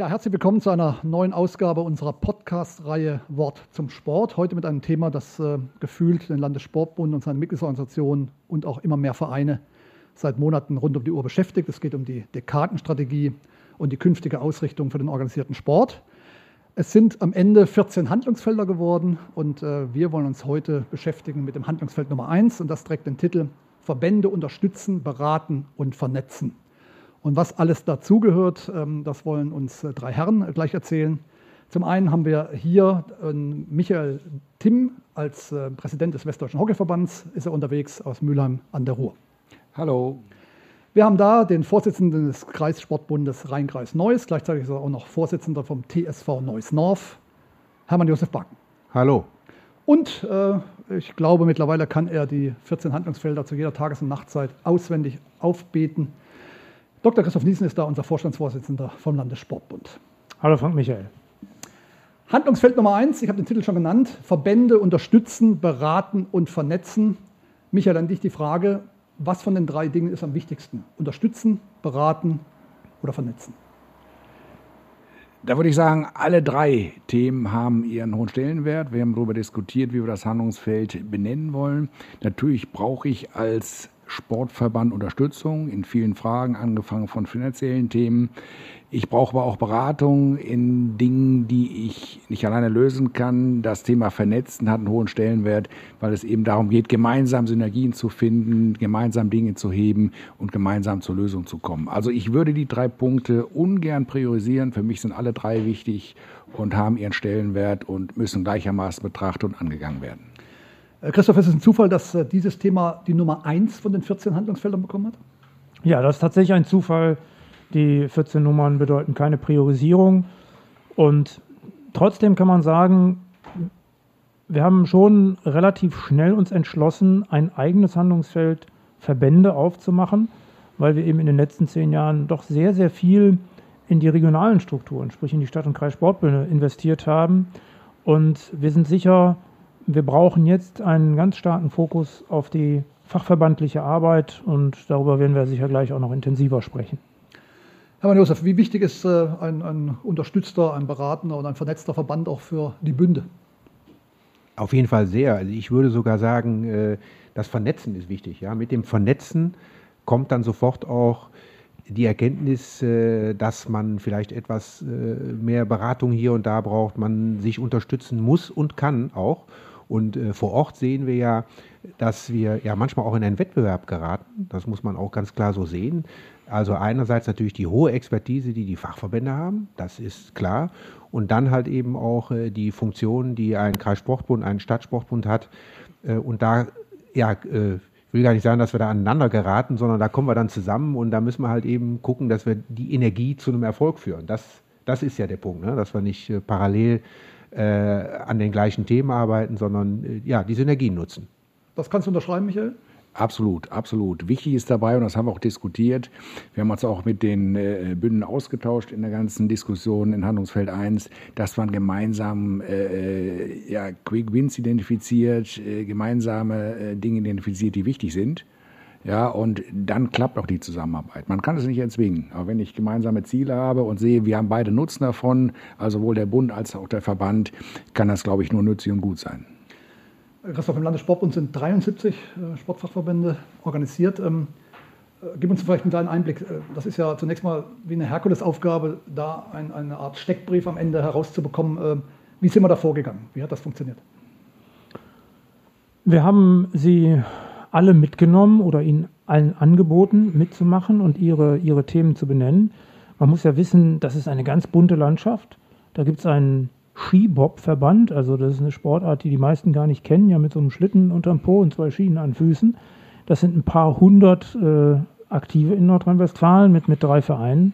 Ja, herzlich willkommen zu einer neuen Ausgabe unserer Podcast-Reihe Wort zum Sport. Heute mit einem Thema, das äh, gefühlt den Landessportbund und seine Mitgliedsorganisationen und auch immer mehr Vereine seit Monaten rund um die Uhr beschäftigt. Es geht um die Dekadenstrategie und die künftige Ausrichtung für den organisierten Sport. Es sind am Ende 14 Handlungsfelder geworden und äh, wir wollen uns heute beschäftigen mit dem Handlungsfeld Nummer 1 und das trägt den Titel Verbände unterstützen, beraten und vernetzen. Und was alles dazugehört, ähm, das wollen uns äh, drei Herren gleich erzählen. Zum einen haben wir hier äh, Michael Timm als äh, Präsident des Westdeutschen Hockeyverbands, ist er unterwegs aus Mülheim an der Ruhr. Hallo. Wir haben da den Vorsitzenden des Kreissportbundes Rhein-Kreis Neuss, gleichzeitig ist er auch noch Vorsitzender vom TSV Neuss North, Hermann Josef Backen. Hallo. Und äh, ich glaube, mittlerweile kann er die 14 Handlungsfelder zu jeder Tages- und Nachtzeit auswendig aufbeten. Dr. Christoph Niesen ist da, unser Vorstandsvorsitzender vom Landessportbund. Hallo Frank Michael. Handlungsfeld Nummer eins, ich habe den Titel schon genannt, Verbände unterstützen, beraten und vernetzen. Michael, an dich die Frage, was von den drei Dingen ist am wichtigsten? Unterstützen, beraten oder vernetzen? Da würde ich sagen, alle drei Themen haben ihren hohen Stellenwert. Wir haben darüber diskutiert, wie wir das Handlungsfeld benennen wollen. Natürlich brauche ich als Sportverband Unterstützung in vielen Fragen, angefangen von finanziellen Themen. Ich brauche aber auch Beratung in Dingen, die ich nicht alleine lösen kann. Das Thema Vernetzen hat einen hohen Stellenwert, weil es eben darum geht, gemeinsam Synergien zu finden, gemeinsam Dinge zu heben und gemeinsam zur Lösung zu kommen. Also ich würde die drei Punkte ungern priorisieren. Für mich sind alle drei wichtig und haben ihren Stellenwert und müssen gleichermaßen betrachtet und angegangen werden. Äh, Christoph, ist es ein Zufall, dass äh, dieses Thema die Nummer eins von den 14 Handlungsfeldern bekommen hat? Ja, das ist tatsächlich ein Zufall. Die 14 Nummern bedeuten keine Priorisierung. Und trotzdem kann man sagen, wir haben schon relativ schnell uns entschlossen, ein eigenes Handlungsfeld Verbände aufzumachen, weil wir eben in den letzten zehn Jahren doch sehr, sehr viel in die regionalen Strukturen, sprich in die Stadt- und Kreissportbünde investiert haben. Und wir sind sicher, wir brauchen jetzt einen ganz starken Fokus auf die fachverbandliche Arbeit und darüber werden wir sicher gleich auch noch intensiver sprechen. Hermann Josef, wie wichtig ist äh, ein, ein unterstützter, ein beratender und ein vernetzter Verband auch für die Bünde? Auf jeden Fall sehr. Also ich würde sogar sagen, äh, das Vernetzen ist wichtig. Ja? Mit dem Vernetzen kommt dann sofort auch die Erkenntnis, äh, dass man vielleicht etwas mehr Beratung hier und da braucht, man sich unterstützen muss und kann auch. Und äh, vor Ort sehen wir ja, dass wir ja manchmal auch in einen Wettbewerb geraten. Das muss man auch ganz klar so sehen. Also einerseits natürlich die hohe Expertise, die die Fachverbände haben, das ist klar. Und dann halt eben auch äh, die Funktion, die ein Kreissportbund, ein Stadtsportbund hat. Äh, und da, ja, äh, ich will gar nicht sagen, dass wir da aneinander geraten, sondern da kommen wir dann zusammen und da müssen wir halt eben gucken, dass wir die Energie zu einem Erfolg führen. Das, das ist ja der Punkt, ne? dass wir nicht äh, parallel äh, an den gleichen Themen arbeiten, sondern äh, ja, die Synergien nutzen. Das kannst du unterschreiben, Michael? Absolut, absolut. Wichtig ist dabei, und das haben wir auch diskutiert, wir haben uns auch mit den äh, Bünden ausgetauscht in der ganzen Diskussion in Handlungsfeld 1, dass man gemeinsam äh, äh, ja, Quick Wins identifiziert, äh, gemeinsame äh, Dinge identifiziert, die wichtig sind. Ja, und dann klappt auch die Zusammenarbeit. Man kann es nicht erzwingen. Aber wenn ich gemeinsame Ziele habe und sehe, wir haben beide Nutzen davon, also sowohl der Bund als auch der Verband, kann das, glaube ich, nur nützlich und gut sein. Christoph, im Landessportbund sind 73 äh, Sportfachverbände organisiert. Ähm, äh, gib uns vielleicht einen kleinen Einblick. Äh, das ist ja zunächst mal wie eine Herkulesaufgabe, da ein, eine Art Steckbrief am Ende herauszubekommen. Wie sind wir da vorgegangen? Wie hat das funktioniert? Wir haben sie alle mitgenommen oder ihnen allen angeboten, mitzumachen und ihre, ihre Themen zu benennen. Man muss ja wissen, das ist eine ganz bunte Landschaft. Da gibt es einen Skibob-Verband, also das ist eine Sportart, die die meisten gar nicht kennen, ja mit so einem Schlitten unterm Po und zwei Schienen an Füßen. Das sind ein paar hundert äh, Aktive in Nordrhein-Westfalen mit, mit drei Vereinen.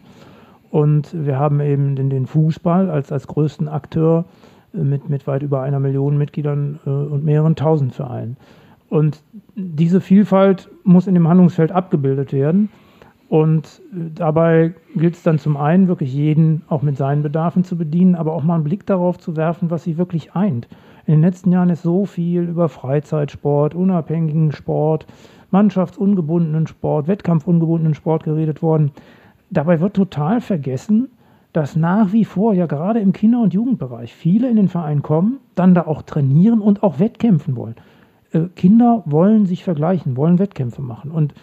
Und wir haben eben den, den Fußball als, als größten Akteur äh, mit, mit weit über einer Million Mitgliedern äh, und mehreren tausend Vereinen. Und diese Vielfalt muss in dem Handlungsfeld abgebildet werden. Und äh, dabei gilt es dann zum einen, wirklich jeden auch mit seinen Bedarfen zu bedienen, aber auch mal einen Blick darauf zu werfen, was sie wirklich eint. In den letzten Jahren ist so viel über Freizeitsport, unabhängigen Sport, mannschaftsungebundenen Sport, wettkampfungebundenen Sport geredet worden. Dabei wird total vergessen, dass nach wie vor ja gerade im Kinder- und Jugendbereich viele in den Verein kommen, dann da auch trainieren und auch Wettkämpfen wollen. Äh, Kinder wollen sich vergleichen, wollen Wettkämpfe machen. Und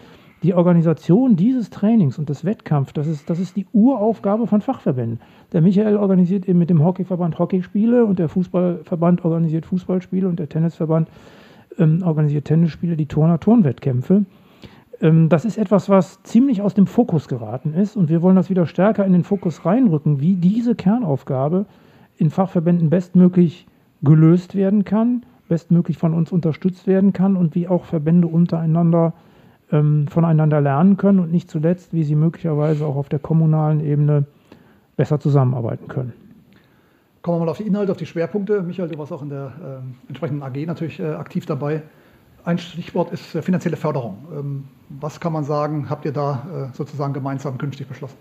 die Organisation dieses Trainings und des Wettkampfs, das ist, das ist die Uraufgabe von Fachverbänden. Der Michael organisiert eben mit dem Hockeyverband Hockeyspiele und der Fußballverband organisiert Fußballspiele und der Tennisverband ähm, organisiert Tennisspiele, die Turner Turnwettkämpfe. Ähm, das ist etwas, was ziemlich aus dem Fokus geraten ist und wir wollen das wieder stärker in den Fokus reinrücken, wie diese Kernaufgabe in Fachverbänden bestmöglich gelöst werden kann, bestmöglich von uns unterstützt werden kann und wie auch Verbände untereinander ähm, voneinander lernen können und nicht zuletzt, wie sie möglicherweise auch auf der kommunalen Ebene besser zusammenarbeiten können. Kommen wir mal auf die Inhalte, auf die Schwerpunkte. Michael, du warst auch in der äh, entsprechenden AG natürlich äh, aktiv dabei. Ein Stichwort ist äh, finanzielle Förderung. Ähm, was kann man sagen, habt ihr da äh, sozusagen gemeinsam künftig beschlossen?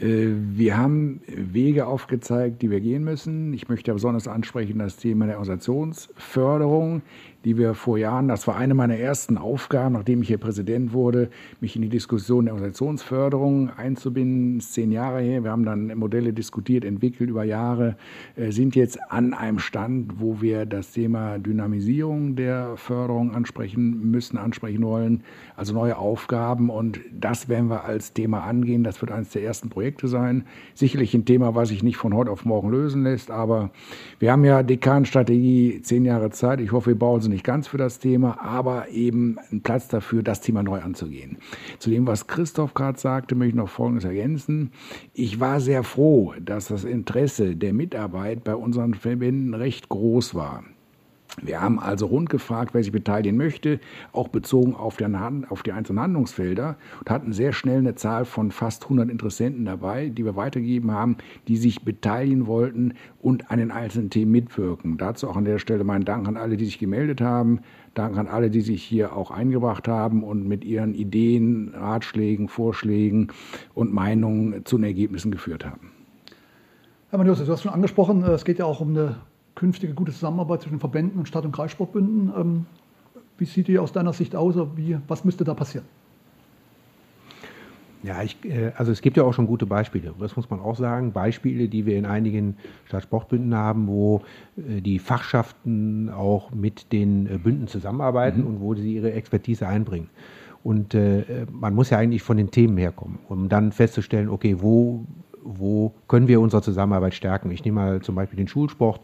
Äh, wir haben Wege aufgezeigt, die wir gehen müssen. Ich möchte besonders ansprechen das Thema der Organisationsförderung die wir vor Jahren, das war eine meiner ersten Aufgaben, nachdem ich hier Präsident wurde, mich in die Diskussion der Organisationsförderung einzubinden. Zehn Jahre her. Wir haben dann Modelle diskutiert, entwickelt über Jahre, äh, sind jetzt an einem Stand, wo wir das Thema Dynamisierung der Förderung ansprechen müssen, ansprechen wollen, also neue Aufgaben. Und das werden wir als Thema angehen. Das wird eines der ersten Projekte sein. Sicherlich ein Thema, was sich nicht von heute auf morgen lösen lässt, aber wir haben ja Dekanstrategie zehn Jahre Zeit. Ich hoffe, wir bauen sie nicht ganz für das Thema, aber eben einen Platz dafür, das Thema neu anzugehen. Zu dem, was Christoph gerade sagte, möchte ich noch Folgendes ergänzen. Ich war sehr froh, dass das Interesse der Mitarbeit bei unseren Verbänden recht groß war. Wir haben also rund gefragt, wer sich beteiligen möchte, auch bezogen auf, der, auf, die einzelnen Handlungsfelder und hatten sehr schnell eine Zahl von fast 100 Interessenten dabei, die wir weitergegeben haben, die sich beteiligen wollten und an den einzelnen Themen mitwirken. Dazu auch an der Stelle meinen Dank an alle, die sich gemeldet haben, Dank an alle, die sich hier auch eingebracht haben und mit ihren Ideen, Ratschlägen, Vorschlägen und Meinungen zu den Ergebnissen geführt haben. Herr Manius, du hast schon angesprochen, es geht ja auch um eine künftige gute Zusammenarbeit zwischen Verbänden und Stadt- und Kreissportbünden. Ähm, wie sieht die aus deiner Sicht aus? Wie, was müsste da passieren? Ja, ich, äh, also es gibt ja auch schon gute Beispiele. Das muss man auch sagen. Beispiele, die wir in einigen Stadtsportbünden haben, wo äh, die Fachschaften auch mit den äh, Bünden zusammenarbeiten mhm. und wo sie ihre Expertise einbringen. Und äh, man muss ja eigentlich von den Themen herkommen, um dann festzustellen, okay, wo, wo können wir unsere Zusammenarbeit stärken? Ich nehme mal zum Beispiel den Schulsport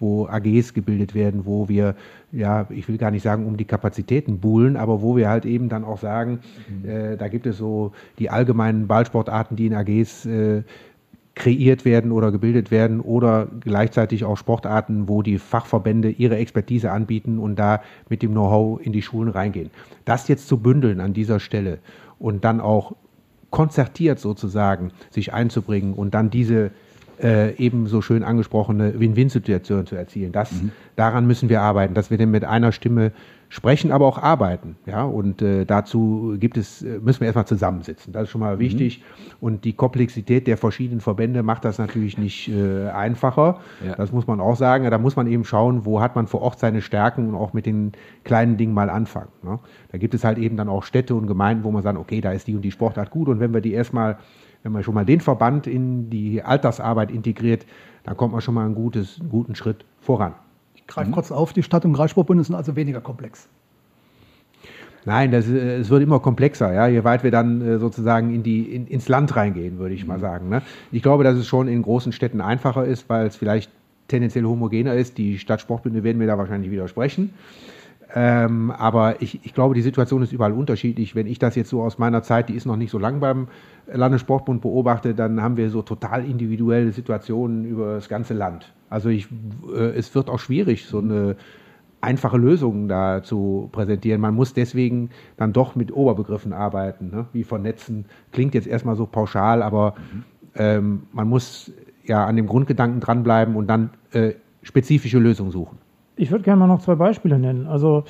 wo AGs gebildet werden, wo wir, ja, ich will gar nicht sagen, um die Kapazitäten buhlen, aber wo wir halt eben dann auch sagen, mhm. äh, da gibt es so die allgemeinen Ballsportarten, die in AGs äh, kreiert werden oder gebildet werden oder gleichzeitig auch Sportarten, wo die Fachverbände ihre Expertise anbieten und da mit dem Know-how in die Schulen reingehen. Das jetzt zu bündeln an dieser Stelle und dann auch konzertiert sozusagen sich einzubringen und dann diese äh, eben so schön angesprochene Win-Win-Situation zu erzielen. Das, mhm. Daran müssen wir arbeiten, dass wir denn mit einer Stimme sprechen, aber auch arbeiten. Ja? Und äh, dazu gibt es, äh, müssen wir erstmal zusammensitzen. Das ist schon mal mhm. wichtig. Und die Komplexität der verschiedenen Verbände macht das natürlich nicht äh, einfacher. Ja. Das muss man auch sagen. Da muss man eben schauen, wo hat man vor Ort seine Stärken und auch mit den kleinen Dingen mal anfangen. Ne? Da gibt es halt eben dann auch Städte und Gemeinden, wo man sagt, okay, da ist die und die Sportart gut. Und wenn wir die erstmal wenn man schon mal den Verband in die Altersarbeit integriert, dann kommt man schon mal einen, gutes, einen guten Schritt voran. Greife mhm. kurz auf, die Stadt- und Kreissportbünde sind also weniger komplex. Nein, das, äh, es wird immer komplexer, ja, je weit wir dann äh, sozusagen in die, in, ins Land reingehen, würde ich mhm. mal sagen. Ne? Ich glaube, dass es schon in großen Städten einfacher ist, weil es vielleicht tendenziell homogener ist. Die Stadtsportbünde werden mir da wahrscheinlich widersprechen. Ähm, aber ich, ich, glaube, die Situation ist überall unterschiedlich. Wenn ich das jetzt so aus meiner Zeit, die ist noch nicht so lang beim Landessportbund beobachte, dann haben wir so total individuelle Situationen über das ganze Land. Also ich, äh, es wird auch schwierig, so eine einfache Lösung da zu präsentieren. Man muss deswegen dann doch mit Oberbegriffen arbeiten, ne? wie vernetzen. Klingt jetzt erstmal so pauschal, aber ähm, man muss ja an dem Grundgedanken dranbleiben und dann äh, spezifische Lösungen suchen. Ich würde gerne mal noch zwei Beispiele nennen. Also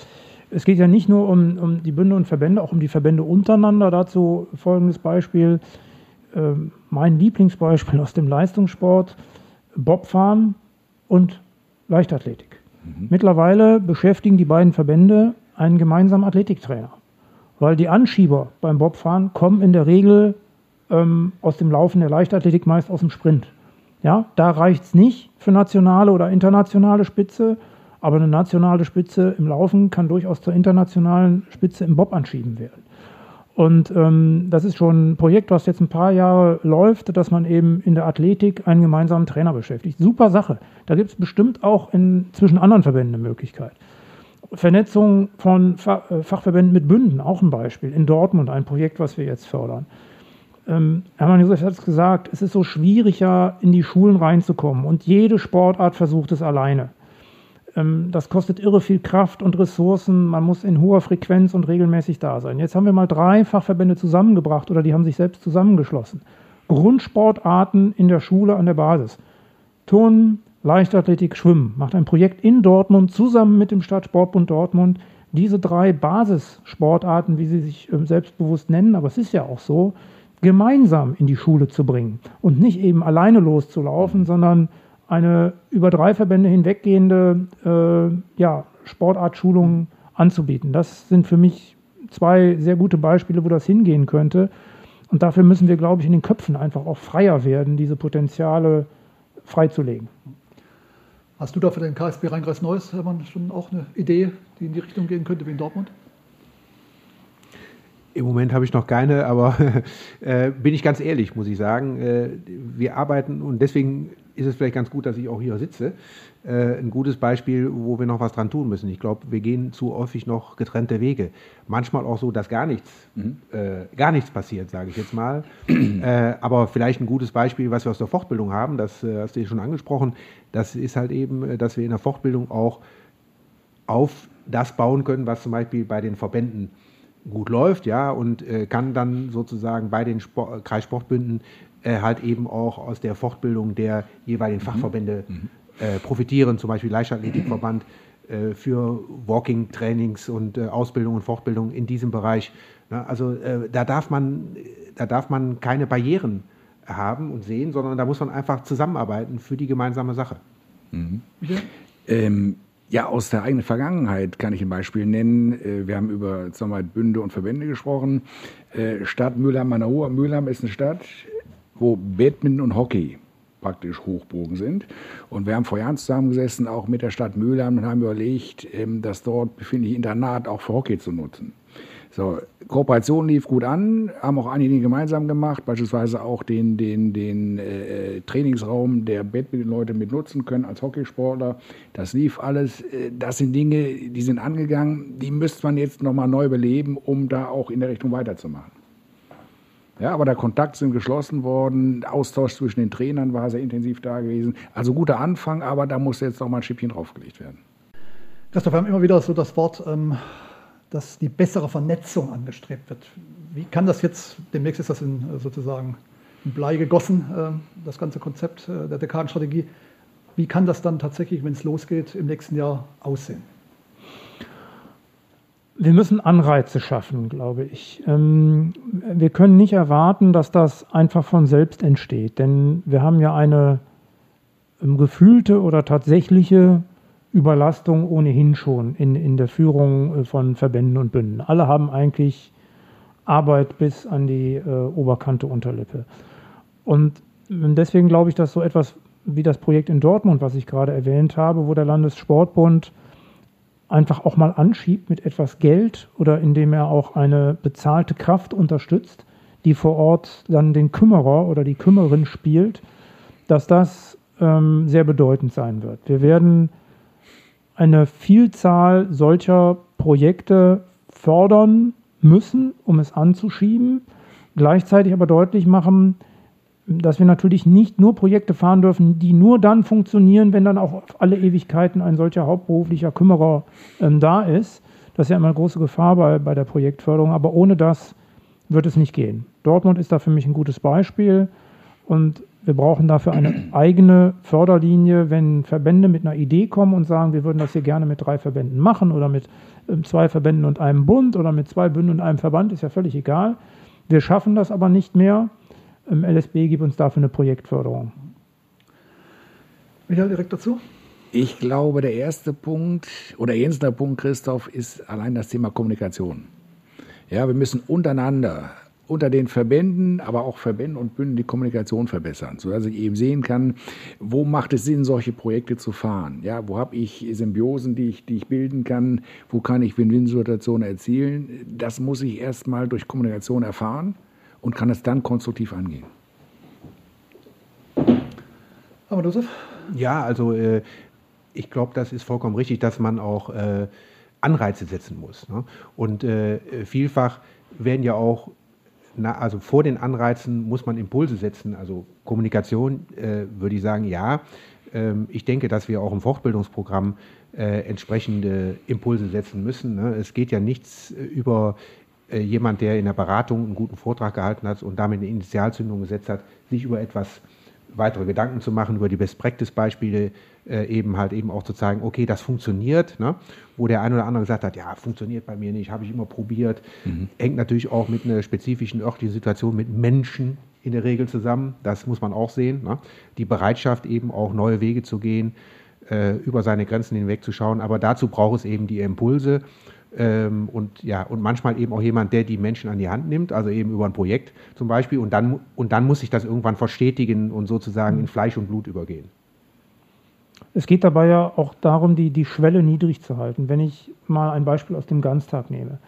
es geht ja nicht nur um, um die Bünde und Verbände, auch um die Verbände untereinander. Dazu folgendes Beispiel. Ähm, mein Lieblingsbeispiel aus dem Leistungssport, Bobfahren und Leichtathletik. Mhm. Mittlerweile beschäftigen die beiden Verbände einen gemeinsamen Athletiktrainer. Weil die Anschieber beim Bobfahren kommen in der Regel ähm, aus dem Laufen der Leichtathletik, meist aus dem Sprint. Ja, da reicht es nicht für nationale oder internationale Spitze, aber eine nationale Spitze im Laufen kann durchaus zur internationalen Spitze im Bob anschieben werden. Und ähm, das ist schon ein Projekt, was jetzt ein paar Jahre läuft, dass man eben in der Athletik einen gemeinsamen Trainer beschäftigt. Super Sache. Da gibt es bestimmt auch in, zwischen anderen Verbänden eine Möglichkeit. Vernetzung von äh, Fachverbänden mit Bünden, auch ein Beispiel. In Dortmund ein Projekt, was wir jetzt fördern. Ähm, Hermann Josef hat es gesagt, es ist so schwieriger, in die Schulen reinzukommen. Und jede Sportart versucht es alleine. Ähm, das kostet irre viel Kraft und Ressourcen. Man muss in hoher Frequenz und regelmäßig da sein. Jetzt haben wir mal drei Fachverbände zusammengebracht oder die haben sich selbst zusammengeschlossen. Grundsportarten in der Schule an der Basis. Turnen, Leichtathletik, Schwimmen. Macht ein Projekt in Dortmund zusammen mit dem Stadtsportbund Dortmund. Diese drei Basissportarten, wie sie sich ähm, selbstbewusst nennen, aber es ist ja auch so, gemeinsam in die Schule zu bringen und nicht eben alleine loszulaufen, sondern eine über drei Verbände hinweggehende äh, ja, Sportartschulung anzubieten. Das sind für mich zwei sehr gute Beispiele, wo das hingehen könnte. Und dafür müssen wir, glaube ich, in den Köpfen einfach auch freier werden, diese Potenziale freizulegen. Hast du da für den KSB Rheinkreis Neues, Hermann, schon auch eine Idee, die in die Richtung gehen könnte wie in Dortmund? Im Moment habe ich noch keine, aber äh, bin ich ganz ehrlich, muss ich sagen. Äh, wir arbeiten und deswegen ist es vielleicht ganz gut, dass ich auch hier sitze. Äh, ein gutes Beispiel, wo wir noch was dran tun müssen. Ich glaube, wir gehen zu häufig noch getrennte Wege. Manchmal auch so, dass gar nichts, mhm. äh, gar nichts passiert, sage ich jetzt mal. äh, aber vielleicht ein gutes Beispiel, was wir aus der Fortbildung haben, das äh, hast du schon angesprochen. Das ist halt eben, äh, dass wir in der Fortbildung auch auf das bauen können, was zum Beispiel bei den Verbänden gut läuft, ja, und äh, kann dann sozusagen bei den Sport, Kreissportbünden äh, halt eben auch aus der Fortbildung der jeweiligen mhm. Fachverbände mhm. äh, profitieren, zum Beispiel Leichtathletikverband äh, für Walking-Trainings und äh, Ausbildung und Fortbildung in diesem Bereich. Na, also äh, da, darf man, da darf man keine Barrieren haben und sehen, sondern da muss man einfach zusammenarbeiten für die gemeinsame Sache. Mhm. Ja. Ähm, ja, aus der eigenen Vergangenheit kann ich ein Beispiel nennen. Äh, wir haben über Zusammenarbeit Bünde und Verbände gesprochen. Stadt Mülheim an der Ruhr. Mülheim ist eine Stadt, wo Badminton und Hockey praktisch Hochbogen sind. Und wir haben vor Jahren zusammengesessen, auch mit der Stadt Mülheim, und haben überlegt, ähm, das dort befindliche Internat auch für Hockey zu nutzen. So, Kooperation lief gut an, haben auch einige gemeinsam gemacht, beispielsweise auch den, den, den äh, Trainingsraum der Badminton-Leute mit nutzen können als Hockeysportler. Das lief alles. Äh, das sind Dinge, die sind angegangen, die müsste man jetzt nochmal neu beleben, um da auch in der Richtung weiterzumachen. Ja, aber der Kontakt sind geschlossen worden, der Austausch zwischen den Trainern war sehr intensiv da gewesen. Also guter Anfang, aber da muss jetzt noch mal ein Schippchen draufgelegt werden. Christoph, wir haben immer wieder so das Wort, ähm, dass die bessere Vernetzung angestrebt wird. Wie kann das jetzt, demnächst ist das in, äh, sozusagen in Blei gegossen, äh, das ganze Konzept äh, der Dekadenstrategie. Wie kann das dann tatsächlich, wenn es losgeht, im nächsten Jahr aussehen? Wir müssen Anreize schaffen, glaube ich. Ähm, wir können nicht erwarten, dass das einfach von selbst entsteht, denn wir haben ja eine ähm, gefühlte oder tatsächliche Überlastung ohnehin schon in, in der Führung äh, von Verbänden und Bünden. Alle haben eigentlich Arbeit bis an die äh, Oberkante Unterlippe. Und ähm, deswegen glaube ich, dass so etwas wie das Projekt in Dortmund, was ich gerade erwähnt habe, wo der Landessportbund einfach auch mal anschiebt mit etwas Geld oder indem er auch eine bezahlte Kraft unterstützt, die vor Ort dann den Kümmerer oder die Kümmerin spielt, dass das ähm, sehr bedeutend sein wird. Wir werden eine Vielzahl solcher Projekte fördern müssen, um es anzuschieben, gleichzeitig aber deutlich machen, dass wir natürlich nicht nur Projekte fahren dürfen, die nur dann funktionieren, wenn dann auch auf alle Ewigkeiten ein solcher hauptberuflicher Kümmerer ähm, da ist. Das ist ja immer eine große Gefahr bei, bei der Projektförderung, aber ohne das wird es nicht gehen. Dortmund ist da für mich ein gutes Beispiel und wir brauchen dafür eine eigene Förderlinie, wenn Verbände mit einer Idee kommen und sagen, wir würden das hier gerne mit drei Verbänden machen oder mit ähm, zwei Verbänden und einem Bund oder mit zwei Bünden und einem Verband, ist ja völlig egal. Wir schaffen das aber nicht mehr im LSB gibt uns dafür eine Projektförderung. Michael, direkt dazu? Ich glaube, der erste Punkt oder erster Punkt, Christoph, ist allein das Thema Kommunikation. Ja, wir müssen untereinander unter den Verbänden, aber auch Verbänden und Bünden die Kommunikation verbessern, sodass ich eben sehen kann, wo macht es Sinn, solche Projekte zu fahren. Ja, wo habe ich Symbiosen, die ich, die ich bilden kann, wo kann ich Win-Win-Situationen erzielen. Das muss ich erstmal durch Kommunikation erfahren und kann es dann konstruktiv angehen. Aber Josef? Ja, also äh, ich glaube, das ist vollkommen richtig, dass man auch äh, Anreize setzen muss. Ne? Und äh, vielfach werden ja auch, na, also vor den Anreizen muss man Impulse setzen. Also Kommunikation äh, würde ich sagen, ja. Ähm, ich denke, dass wir auch im Fortbildungsprogramm äh, entsprechende Impulse setzen müssen. Ne? Es geht ja nichts äh, über äh, jemand, der in der Beratung einen guten Vortrag gehalten hat und damit eine Initialzündung gesetzt hat, sich über etwas weitere Gedanken zu machen, über die Best-Practice-Beispiele äh, eben halt eben auch zu zeigen, okay, das funktioniert, ne? wo der ein oder andere gesagt hat, ja, funktioniert bei mir nicht, habe ich immer probiert. Mhm. Hängt natürlich auch mit einer spezifischen örtlichen Situation mit Menschen in der Regel zusammen, das muss man auch sehen. Ne? Die Bereitschaft eben auch neue Wege zu gehen, äh, über seine Grenzen hinweg zu schauen, aber dazu braucht es eben die Impulse ähm, und ja, und manchmal eben auch jemand, der die Menschen an die Hand nimmt, also eben über ein Projekt zum Beispiel, und dann, und dann muss sich das irgendwann verstetigen und sozusagen in Fleisch und Blut übergehen. Es geht dabei ja auch darum, die, die Schwelle niedrig zu halten. Wenn ich mal ein Beispiel aus dem Ganztag nehme.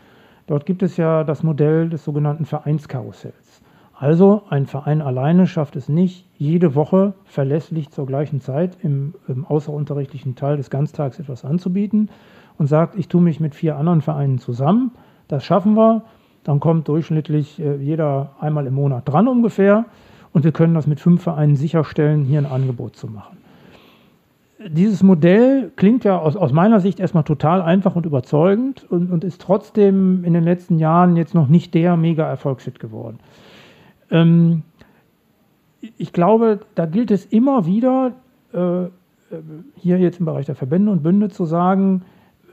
Dort gibt es ja das Modell des sogenannten Vereinskarussells. Also ein Verein alleine schafft es nicht, jede Woche verlässlich zur gleichen Zeit im, im außerunterrichtlichen Teil des Ganztags etwas anzubieten, und sagt, ich tue mich mit vier anderen Vereinen zusammen, das schaffen wir, dann kommt durchschnittlich äh, jeder einmal im Monat dran ungefähr und wir können das mit fünf Vereinen sicherstellen, hier ein Angebot zu machen. Dieses Modell klingt ja aus, aus meiner Sicht erstmal total einfach und überzeugend und, und, ist trotzdem in den letzten Jahren jetzt noch nicht der mega Erfolgshit geworden. Ähm, ich glaube, da gilt es immer wieder, äh, äh hier jetzt im Bereich der Verbände und Bünde zu sagen,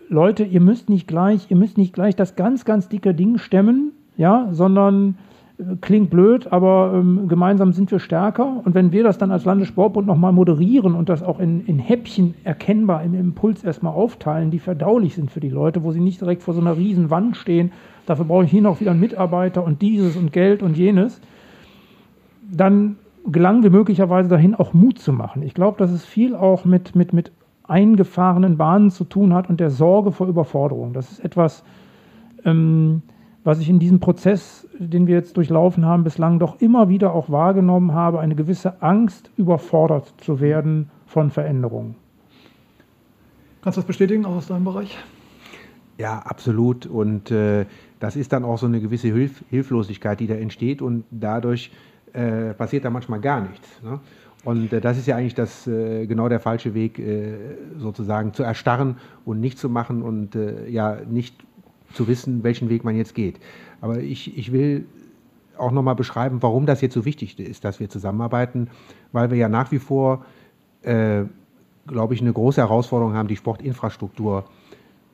Leute, ihr müsst nicht gleich, ihr müsst nicht gleich das ganz, ganz dicke Ding stemmen, ja, sondern äh, klingt blöd, aber ähm, gemeinsam sind wir stärker. Und wenn wir das dann als Landessportbund nochmal moderieren und das auch in, in Häppchen erkennbar im Impuls erstmal aufteilen, die verdaulich sind für die Leute, wo sie nicht direkt vor so einer riesen Wand stehen, dafür brauche ich hier noch wieder einen Mitarbeiter und dieses und Geld und jenes, dann gelangen wir möglicherweise dahin, auch Mut zu machen. Ich glaube, dass es viel auch mit, mit, mit eingefahrenen Bahnen zu tun hat und der Sorge vor Überforderung. Das ist etwas, ähm, was ich in diesem Prozess, den wir jetzt durchlaufen haben, bislang doch immer wieder auch wahrgenommen habe, eine gewisse Angst, überfordert zu werden von Veränderungen. Kannst du das bestätigen, auch aus deinem Bereich? Ja, absolut. Und äh, das ist dann auch so eine gewisse Hilf Hilflosigkeit, die da entsteht und dadurch äh, passiert da manchmal gar nichts. Ne? Und äh, das ist ja eigentlich das, äh, genau der falsche Weg, äh, sozusagen zu erstarren und nicht zu machen und ja nicht zu wissen, welchen Weg man jetzt geht. Aber ich, ich will auch nochmal beschreiben, warum das jetzt so wichtig ist, dass wir zusammenarbeiten, weil wir ja nach wie vor, äh, glaube ich, eine große Herausforderung haben, die Sportinfrastruktur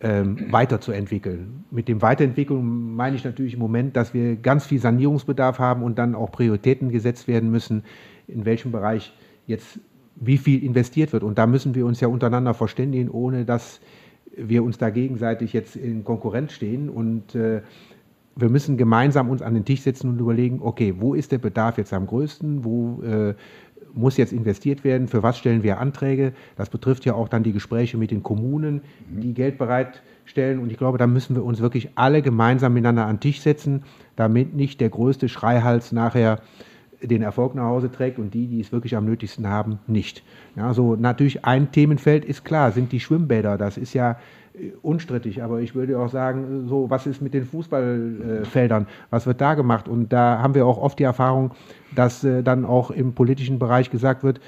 ähm, weiterzuentwickeln. Mit dem Weiterentwickeln meine ich natürlich im Moment, dass wir ganz viel Sanierungsbedarf haben und dann auch Prioritäten gesetzt werden müssen, in welchem Bereich jetzt wie viel investiert wird. Und da müssen wir uns ja untereinander verständigen, ohne dass wir uns da gegenseitig jetzt in Konkurrenz stehen. Und äh, wir müssen gemeinsam uns an den Tisch setzen und überlegen, okay, wo ist der Bedarf jetzt am größten? Wo äh, muss jetzt investiert werden? Für was stellen wir Anträge? Das betrifft ja auch dann die Gespräche mit den Kommunen, die Geld bereitstellen. Und ich glaube, da müssen wir uns wirklich alle gemeinsam miteinander an den Tisch setzen, damit nicht der größte Schreihals nachher den Erfolg nach Hause trägt und die, die es wirklich am nötigsten haben, nicht. Ja, so natürlich ein Themenfeld ist klar, sind die Schwimmbäder. Das ist ja unstrittig, aber ich würde auch sagen, so was ist mit den Fußballfeldern, was wird da gemacht? Und da haben wir auch oft die Erfahrung, dass äh, dann auch im politischen Bereich gesagt wird,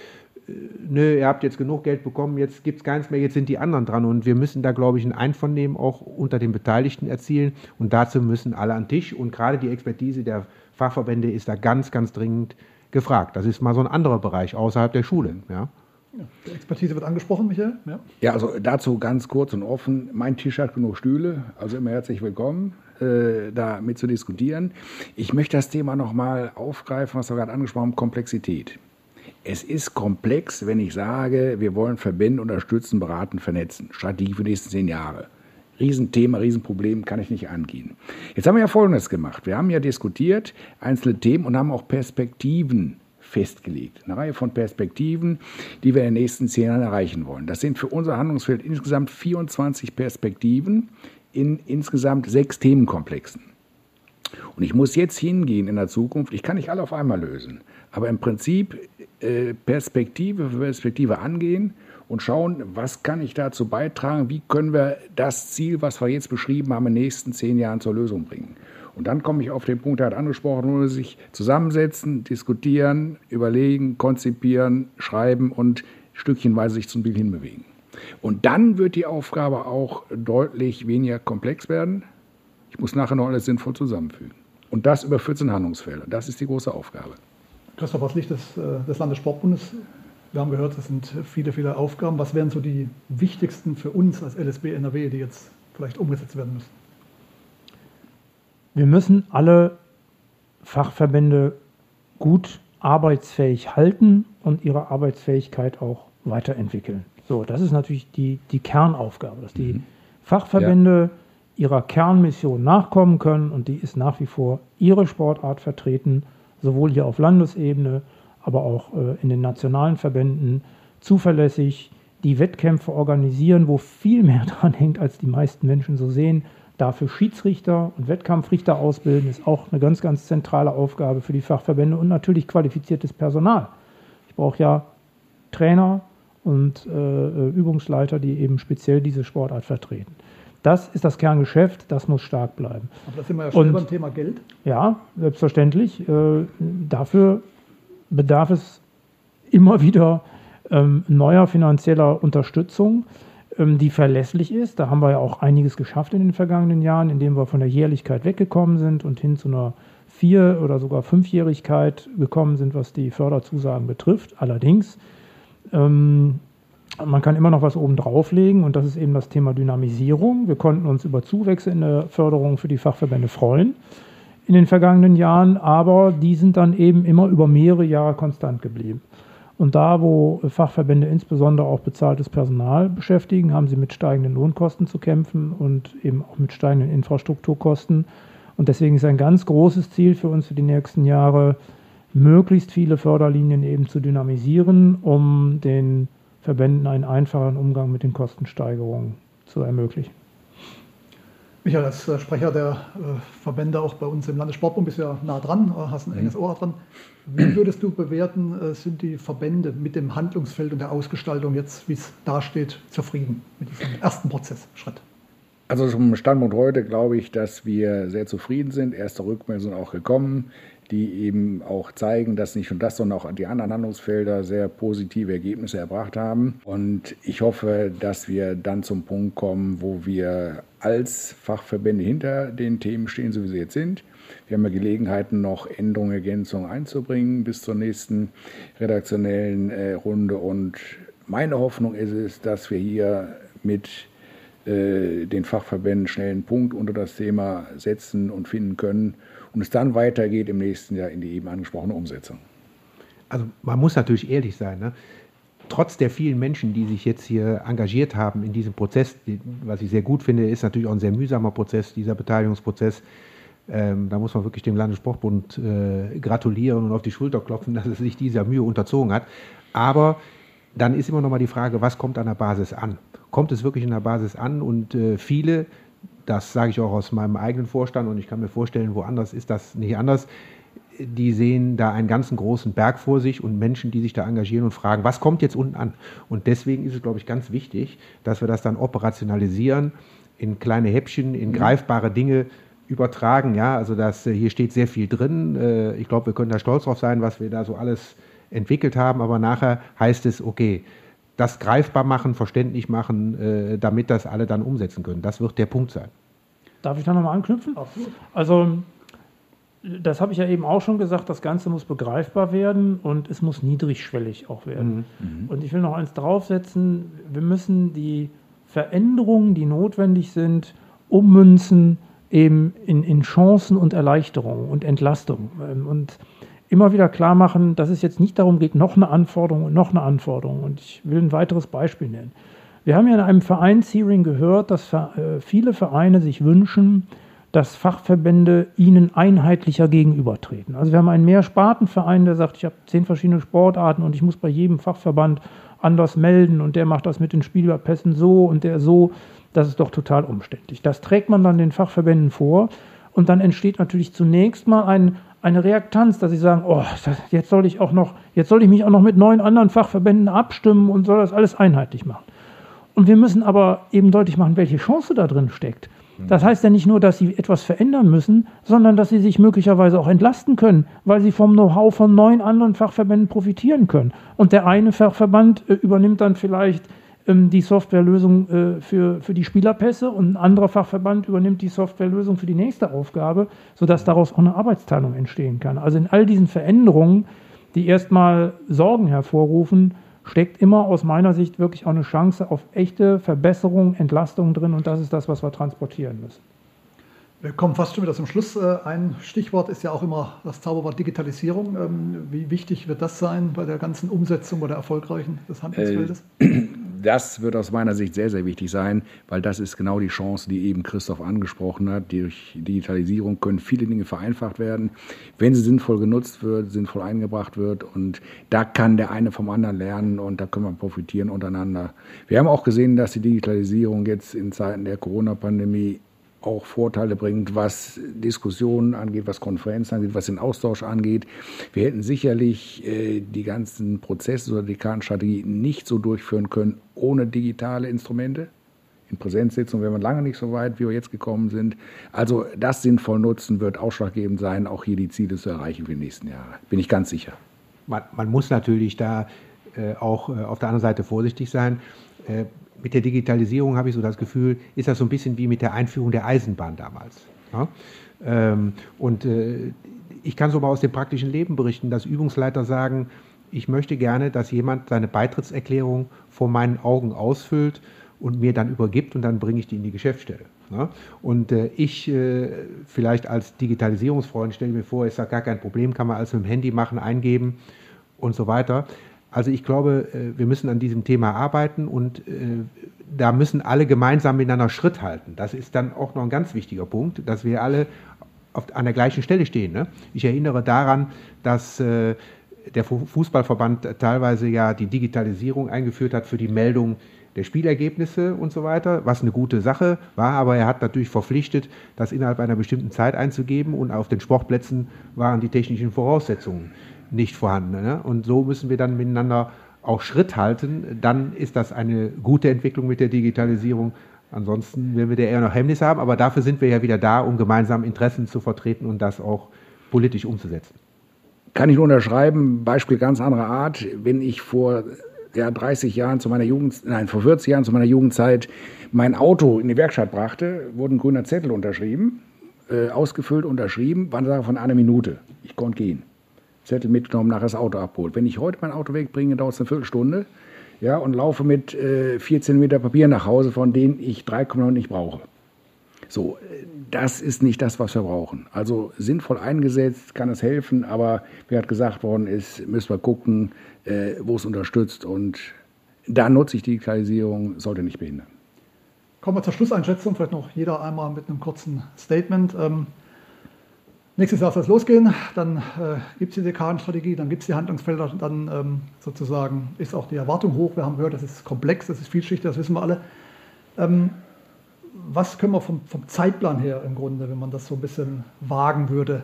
äh, nö, ihr habt jetzt genug Geld bekommen, jetzt gibt es keins mehr, jetzt sind die anderen dran. Und wir müssen da, glaube ich, ein Einvernehmen auch unter den Beteiligten erzielen. Und dazu müssen alle an den Tisch und gerade die Expertise der Fachverbände ist da ganz, ganz dringend gefragt. Das ist mal so ein anderer Bereich außerhalb der Schule. Ja. Ja, die Expertise wird angesprochen, Michael. Ja. ja, also dazu ganz kurz und offen. Mein Tisch hat genug Stühle, also immer herzlich willkommen, äh, da mit zu diskutieren. Ich möchte das Thema nochmal aufgreifen, was wir gerade angesprochen haben, Komplexität. Es ist komplex, wenn ich sage, wir wollen Verbände unterstützen, beraten, vernetzen. Strategie für die nächsten zehn Jahre. Riesenthema, Riesenproblem, kann ich nicht angehen. Jetzt haben wir ja Folgendes gemacht. Wir haben ja diskutiert einzelne Themen und haben auch Perspektiven festgelegt. Eine Reihe von Perspektiven, die wir in den nächsten zehn Jahren erreichen wollen. Das sind für unser Handlungsfeld insgesamt 24 Perspektiven in insgesamt sechs Themenkomplexen. Und ich muss jetzt hingehen in der Zukunft, ich kann nicht alle auf einmal lösen, aber im Prinzip äh, Perspektive für Perspektive angehen und schauen, was kann ich dazu beitragen, wie können wir das Ziel, was wir jetzt beschrieben haben, in den nächsten zehn Jahren zur Lösung bringen. Und dann komme ich auf den Punkt, der hat angesprochen, wo sich zusammensetzen, diskutieren, überlegen, konzipieren, schreiben und stückchenweise sich zum Ziel hinbewegen. Und dann wird die Aufgabe auch deutlich weniger komplex werden. Ich muss nachher noch alles sinnvoll zusammenfügen. Und das über 14 Handlungsfelder. Das ist die große Aufgabe. Christoph, aus Licht des, äh, des Landessportbundes, wir haben gehört, das sind viele, viele Aufgaben. Was wären so die wichtigsten für uns als LSB NRW, die jetzt vielleicht umgesetzt werden müssen? Wir müssen alle Fachverbände gut arbeitsfähig halten und ihre Arbeitsfähigkeit auch weiterentwickeln. So, das ist natürlich die, die Kernaufgabe, dass die mhm. Fachverbände ja. ihrer Kernmission nachkommen können und die ist nach wie vor ihre Sportart vertreten, sowohl hier auf Landesebene, aber auch äh, in den nationalen Verbänden zuverlässig die Wettkämpfe organisieren, wo viel mehr dran hängt, als die meisten Menschen so sehen. Dafür Schiedsrichter und Wettkampfrichter ausbilden, ist auch eine ganz, ganz zentrale Aufgabe für die Fachverbände und natürlich qualifiziertes Personal. Ich brauche ja Trainer und äh, äh, Übungsleiter, die eben speziell diese Sportart vertreten. Das ist das Kerngeschäft, das muss stark bleiben. Aber da sind wir ja schon beim Thema Geld. Ja, selbstverständlich. Äh, dafür bedarf es immer wieder ähm, neuer finanzieller Unterstützung. Ähm, die verlässlich ist. Da haben wir ja auch einiges geschafft in den vergangenen Jahren, indem wir von der Jährlichkeit weggekommen sind und hin zu einer Vier- oder sogar Fünfjährigkeit gekommen sind, was die Förderzusagen betrifft. Allerdings, ähm, man kann immer noch was oben drauflegen und das ist eben das Thema Dynamisierung. Wir konnten uns über Zuwächse in der Förderung für die Fachverbände freuen in den vergangenen Jahren, aber die sind dann eben immer über mehrere Jahre konstant geblieben. Und da, wo Fachverbände insbesondere auch bezahltes Personal beschäftigen, haben sie mit steigenden Lohnkosten zu kämpfen und eben auch mit steigenden Infrastrukturkosten. Und deswegen ist ein ganz großes Ziel für uns für die nächsten Jahre, möglichst viele Förderlinien eben zu dynamisieren, um den Verbänden einen einfachen Umgang mit den Kostensteigerungen zu ermöglichen. Michael, als äh, Sprecher der äh, Verbände auch bei uns im Landessportbund bist du ja nah dran, äh, hast ein mhm. enges Ohr dran. Wie würdest du bewerten, sind die Verbände mit dem Handlungsfeld und der Ausgestaltung jetzt, wie es dasteht, zufrieden mit diesem ersten Prozessschritt? Also zum Standpunkt heute glaube ich, dass wir sehr zufrieden sind. Erste Rückmeldungen sind auch gekommen die eben auch zeigen, dass nicht nur das, sondern auch die anderen Handlungsfelder sehr positive Ergebnisse erbracht haben. Und ich hoffe, dass wir dann zum Punkt kommen, wo wir als Fachverbände hinter den Themen stehen, so wie sie jetzt sind. Wir haben ja Gelegenheiten, noch Änderungen, Ergänzungen einzubringen bis zur nächsten redaktionellen äh, Runde. Und meine Hoffnung ist es, dass wir hier mit äh, den Fachverbänden schnell einen Punkt unter das Thema setzen und finden können und es dann weitergeht im nächsten Jahr in die eben angesprochene Umsetzung. Also man muss natürlich ehrlich sein. Ne? Trotz der vielen Menschen, die sich jetzt hier engagiert haben in diesem Prozess, was ich sehr gut finde, ist natürlich auch ein sehr mühsamer Prozess, dieser Beteiligungsprozess. Ähm, da muss man wirklich dem Landessportbund äh, gratulieren und auf die Schulter klopfen, dass es sich dieser Mühe unterzogen hat. Aber dann ist immer noch mal die Frage, was kommt an der Basis an? Kommt es wirklich an der Basis an? Und äh, viele das sage ich auch aus meinem eigenen Vorstand und ich kann mir vorstellen, woanders ist das nicht anders. Die sehen da einen ganzen großen Berg vor sich und Menschen, die sich da engagieren und fragen, was kommt jetzt unten an? Und deswegen ist es, glaube ich, ganz wichtig, dass wir das dann operationalisieren, in kleine Häppchen, in mhm. greifbare Dinge übertragen. Ja, also das, äh, hier steht sehr viel drin. Äh, ich glaube, wir können da stolz drauf sein, was wir da so alles entwickelt haben. Aber nachher heißt es, okay, das greifbar machen, verständlich machen, äh, damit das alle dann umsetzen können. Das wird der Punkt sein. Darf ich da nochmal anknüpfen? Absolut. Also, das habe ich ja eben auch schon gesagt, das Ganze muss begreifbar werden und es muss niedrigschwellig auch werden. Mhm. mhm. Und ich will noch eins draufsetzen, wir müssen die Veränderungen, die notwendig sind, ummünzen eben in, in Chancen und Erleichterungen und Entlastung. Ähm, und immer wieder klar machen, dass es jetzt nicht darum geht, noch eine Anforderung und noch eine Anforderung. Und ich will ein weiteres Beispiel nennen. Wir haben ja in einem Vereinshearing gehört, dass äh, viele Vereine sich wünschen, dass Fachverbände ihnen einheitlicher gegenübertreten. Also wir haben einen Mehrspartenverein, der sagt, ich habe zehn verschiedene Sportarten und ich muss bei jedem Fachverband anders melden und der macht das mit den Spielerpässen so und der so. Das ist doch total umständlich. Das trägt man dann den Fachverbänden vor und dann entsteht natürlich zunächst mal ein, eine Reaktanz, dass sie sagen, oh, jetzt soll ich auch noch, jetzt soll ich mich auch noch mit neun anderen Fachverbänden abstimmen und soll das alles einheitlich machen. Und wir müssen aber eben deutlich machen, welche Chance da drin steckt. Das heißt ja nicht nur, dass sie etwas verändern müssen, sondern dass sie sich möglicherweise auch entlasten können, weil sie vom Know-how von neun anderen Fachverbänden profitieren können. Und der eine Fachverband äh, übernimmt dann vielleicht ähm, die Softwarelösung äh, für, für die Spielerpässe und ein anderer Fachverband übernimmt die Softwarelösung für die nächste Aufgabe, sodass daraus auch eine Arbeitsteilung entstehen kann. Also in all diesen Veränderungen, die erstmal Sorgen hervorrufen, steckt immer aus meiner Sicht wirklich auch eine Chance auf echte Verbesserung, Entlastung drin und das ist das, was wir transportieren müssen. Wir kommen fast schon wieder zum Schluss. Äh, ein Stichwort ist ja auch immer das Zauberwort Digitalisierung. Ähm, wie wichtig wird das sein bei der ganzen Umsetzung oder erfolgreichen des Handelsfeldes? Äh, das wird aus meiner Sicht sehr, sehr wichtig sein, weil das ist genau die Chance, die eben Christoph angesprochen hat. Durch Digitalisierung können viele Dinge vereinfacht werden, wenn sie sinnvoll genutzt wird, sinnvoll eingebracht wird. Und da kann der eine vom anderen lernen und da können wir profitieren untereinander. Wir haben auch gesehen, dass die Digitalisierung jetzt in Zeiten der Corona-Pandemie auch Vorteile bringt, was Diskussionen angeht, was Konferenzen angeht, was den Austausch angeht. Wir hätten sicherlich äh, die ganzen Prozesse oder die Kartenstrategie nicht so durchführen können ohne digitale Instrumente. In Präsenzsitzungen wären wir lange nicht so weit, wie wir jetzt gekommen sind. Also das sinnvoll nutzen wird ausschlaggebend sein, auch hier die Ziele zu erreichen für die nächsten Jahre. Bin ich ganz sicher. Man, man muss natürlich da äh, auch äh, auf der anderen Seite vorsichtig sein. Mit der Digitalisierung habe ich so das Gefühl, ist das so ein bisschen wie mit der Einführung der Eisenbahn damals. Ja? Ähm, und äh, ich kann so mal aus dem praktischen Leben berichten, dass Übungsleiter sagen, ich möchte gerne, dass jemand seine Beitrittserklärung vor meinen Augen ausfüllt und mir dann übergibt und dann bringe ich die in die Geschäftsstelle. Ja? Und äh, ich äh, vielleicht als Digitalisierungsfreund stelle mir vor, ist da gar kein Problem, kann man alles mit dem Handy machen, eingeben und so weiter. Also ich glaube, äh, wir müssen an diesem Thema arbeiten und äh, da müssen alle gemeinsam miteinander Schritt halten. Das ist dann auch noch ein ganz wichtiger Punkt, dass wir alle auf, an der gleichen Stelle stehen. Ne? Ich erinnere daran, dass äh, der Fußballverband teilweise ja die Digitalisierung eingeführt hat für die Meldung der Spielergebnisse und so weiter, was eine gute Sache war, aber er hat natürlich verpflichtet, das innerhalb einer bestimmten Zeit einzugeben und auf den Sportplätzen waren die technischen Voraussetzungen nicht vorhanden. Ne? Und so müssen wir dann miteinander auch Schritt halten. Dann ist das eine gute Entwicklung mit der Digitalisierung. Ansonsten werden wir da eher noch Hemmnisse haben, aber dafür sind wir ja wieder da, um gemeinsam Interessen zu vertreten und das auch politisch umzusetzen. Kann ich nur unterschreiben, Beispiel ganz anderer Art. Wenn ich vor ja, 30 Jahren zu meiner Jugend, nein, vor 40 Jahren zu meiner Jugendzeit mein Auto in die Werkstatt brachte, wurde ein grüner Zettel unterschrieben, äh, ausgefüllt, unterschrieben, war eine Sache von einer Minute. Ich konnte gehen. Zettel mitgenommen, nachher das Auto abholt. Wenn ich heute mein Auto wegbringe, dauert es eine Viertelstunde ja, und laufe mit äh, 14 Meter Papier nach Hause, von denen ich 3,9 nicht brauche. So, das ist nicht das, was wir brauchen. Also sinnvoll eingesetzt kann es helfen, aber wie hat gesagt worden ist, müssen wir gucken, äh, wo es unterstützt und da nutze ich Digitalisierung, sollte nicht behindern. Kommen wir zur Schlusseinschätzung, vielleicht noch jeder einmal mit einem kurzen Statement. Ähm, Nächstes Jahr soll es losgehen, dann äh, gibt es die Dekadenstrategie, dann gibt es die Handlungsfelder, dann ähm, sozusagen ist auch die Erwartung hoch. Wir haben gehört, das ist komplex, das ist vielschichtig, das wissen wir alle. Ähm, was können wir vom, vom, Zeitplan her im Grunde, wenn man das so ein bisschen wagen würde,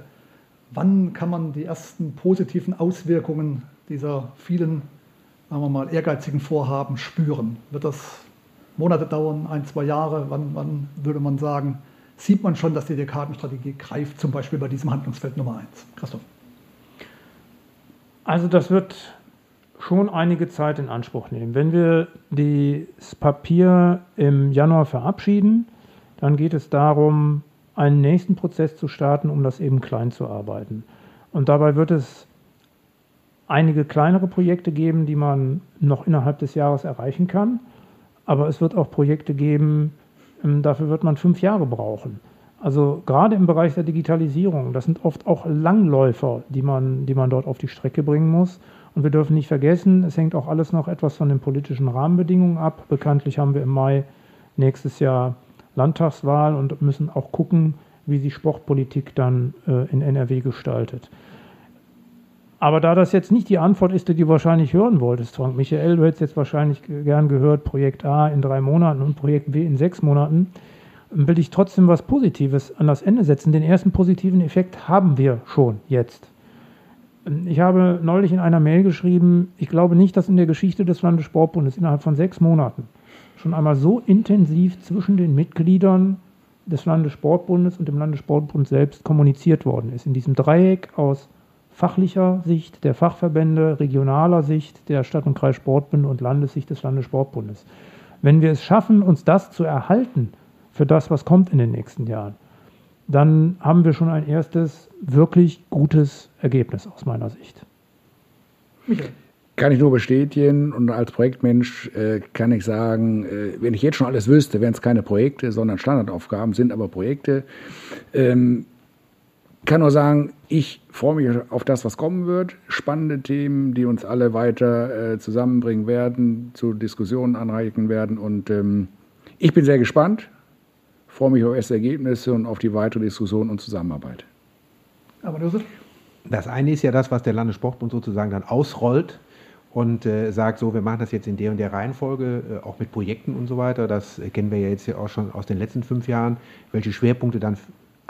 wann kann man die ersten positiven Auswirkungen dieser vielen, sagen wir mal, ehrgeizigen Vorhaben spüren? Wird das Monate dauern, ein, zwei Jahre? Wann, wann würde man sagen, sieht man schon, dass die Dekadenstrategie greift, zum Beispiel bei diesem Handlungsfeld Nummer 1. Christoph. Also das wird schon einige Zeit in Anspruch nehmen. Wenn wir das Papier im Januar verabschieden, dann geht es darum, einen nächsten Prozess zu starten, um das eben klein zu arbeiten. Und dabei wird es einige kleinere Projekte geben, die man noch innerhalb des Jahres erreichen kann. Aber es wird auch Projekte geben, dafür wird man fünf Jahre brauchen. Also gerade im Bereich der Digitalisierung, das sind oft auch Langläufer, die man, die man dort auf die Strecke bringen muss. Und wir dürfen nicht vergessen, es hängt auch alles noch etwas von den politischen Rahmenbedingungen ab. Bekanntlich haben wir im Mai nächstes Jahr Landtagswahl und müssen auch gucken, wie sich Sportpolitik dann äh, in NRW gestaltet. Aber da das jetzt nicht die Antwort ist, die du wahrscheinlich hören wolltest, Frank Michael, du hättest jetzt wahrscheinlich gern gehört, Projekt A in drei Monaten und Projekt B in sechs Monaten, will ich trotzdem was Positives an das Ende setzen. Den ersten positiven Effekt haben wir schon jetzt. Ich habe neulich in einer Mail geschrieben, ich glaube nicht, dass in der Geschichte des Landessportbundes innerhalb von sechs Monaten schon einmal so intensiv zwischen den Mitgliedern des Landessportbundes und dem Landessportbund selbst kommuniziert worden ist. In diesem Dreieck aus fachlicher Sicht der Fachverbände, regionaler Sicht der Stadt- und Kreissportbünde und Landessicht des Landessportbundes. Wenn wir es schaffen, uns das zu erhalten für das, was kommt in den nächsten Jahren, dann haben wir schon ein erstes wirklich gutes Ergebnis aus meiner Sicht. Michael. Kann ich nur bestätigen und als Projektmensch äh, kann ich sagen, äh, wenn ich jetzt schon alles wüsste, wären es keine Projekte, sondern Standardaufgaben, sind aber Projekte. Ähm, kann nur sagen, ich freue mich auf das, was kommen wird. Spannende Themen, die uns alle weiter äh, zusammenbringen werden, zu Diskussionen anreichen werden. Und ähm, ich bin sehr gespannt, freue mich auf erste Ergebnisse und auf die weitere Diskussion und Zusammenarbeit. Aber Josef? Das eine ist ja das, was der Landessportbund sozusagen dann ausrollt und äh, sagt so, wir machen das jetzt in der und der Reihenfolge, äh, auch mit Projekten und so weiter. Das kennen wir ja jetzt ja auch schon aus den letzten fünf Jahren, welche Schwerpunkte dann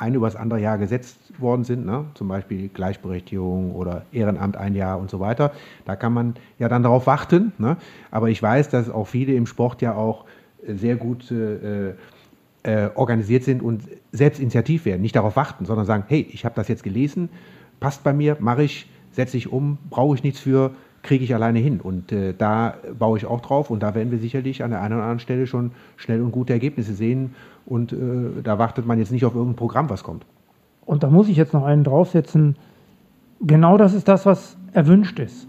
ein über das andere Jahr gesetzt worden sind, ne? zum Beispiel Gleichberechtigung oder Ehrenamt ein Jahr und so weiter. Da kann man ja dann darauf warten. Ne? Aber ich weiß, dass auch viele im Sport ja auch sehr gut äh, äh, organisiert sind und selbst initiativ werden. Nicht darauf warten, sondern sagen, hey, ich habe das jetzt gelesen, passt bei mir, mache ich, setze ich um, brauche ich nichts für, kriege ich alleine hin. Und äh, da baue ich auch drauf und da werden wir sicherlich an der einen oder anderen Stelle schon schnell und gute Ergebnisse sehen. Und äh, da wartet man jetzt nicht auf irgendein Programm, was kommt. Und da muss ich jetzt noch einen draufsetzen. Genau das ist das, was erwünscht ist.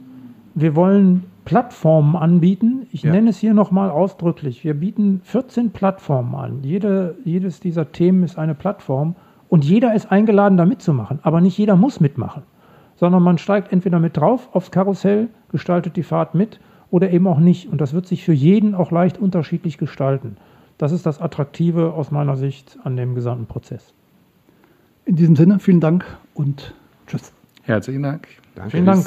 Wir wollen Plattformen anbieten. Ich ja. nenne es hier nochmal ausdrücklich. Wir bieten 14 Plattformen an. Jede, jedes dieser Themen ist eine Plattform und jeder ist eingeladen, da mitzumachen. Aber nicht jeder muss mitmachen sondern man steigt entweder mit drauf aufs Karussell, gestaltet die Fahrt mit oder eben auch nicht. Und das wird sich für jeden auch leicht unterschiedlich gestalten. Das ist das Attraktive aus meiner Sicht an dem gesamten Prozess. In diesem Sinne, vielen Dank und tschüss. Herzlichen Dank. Danke. Vielen Dank.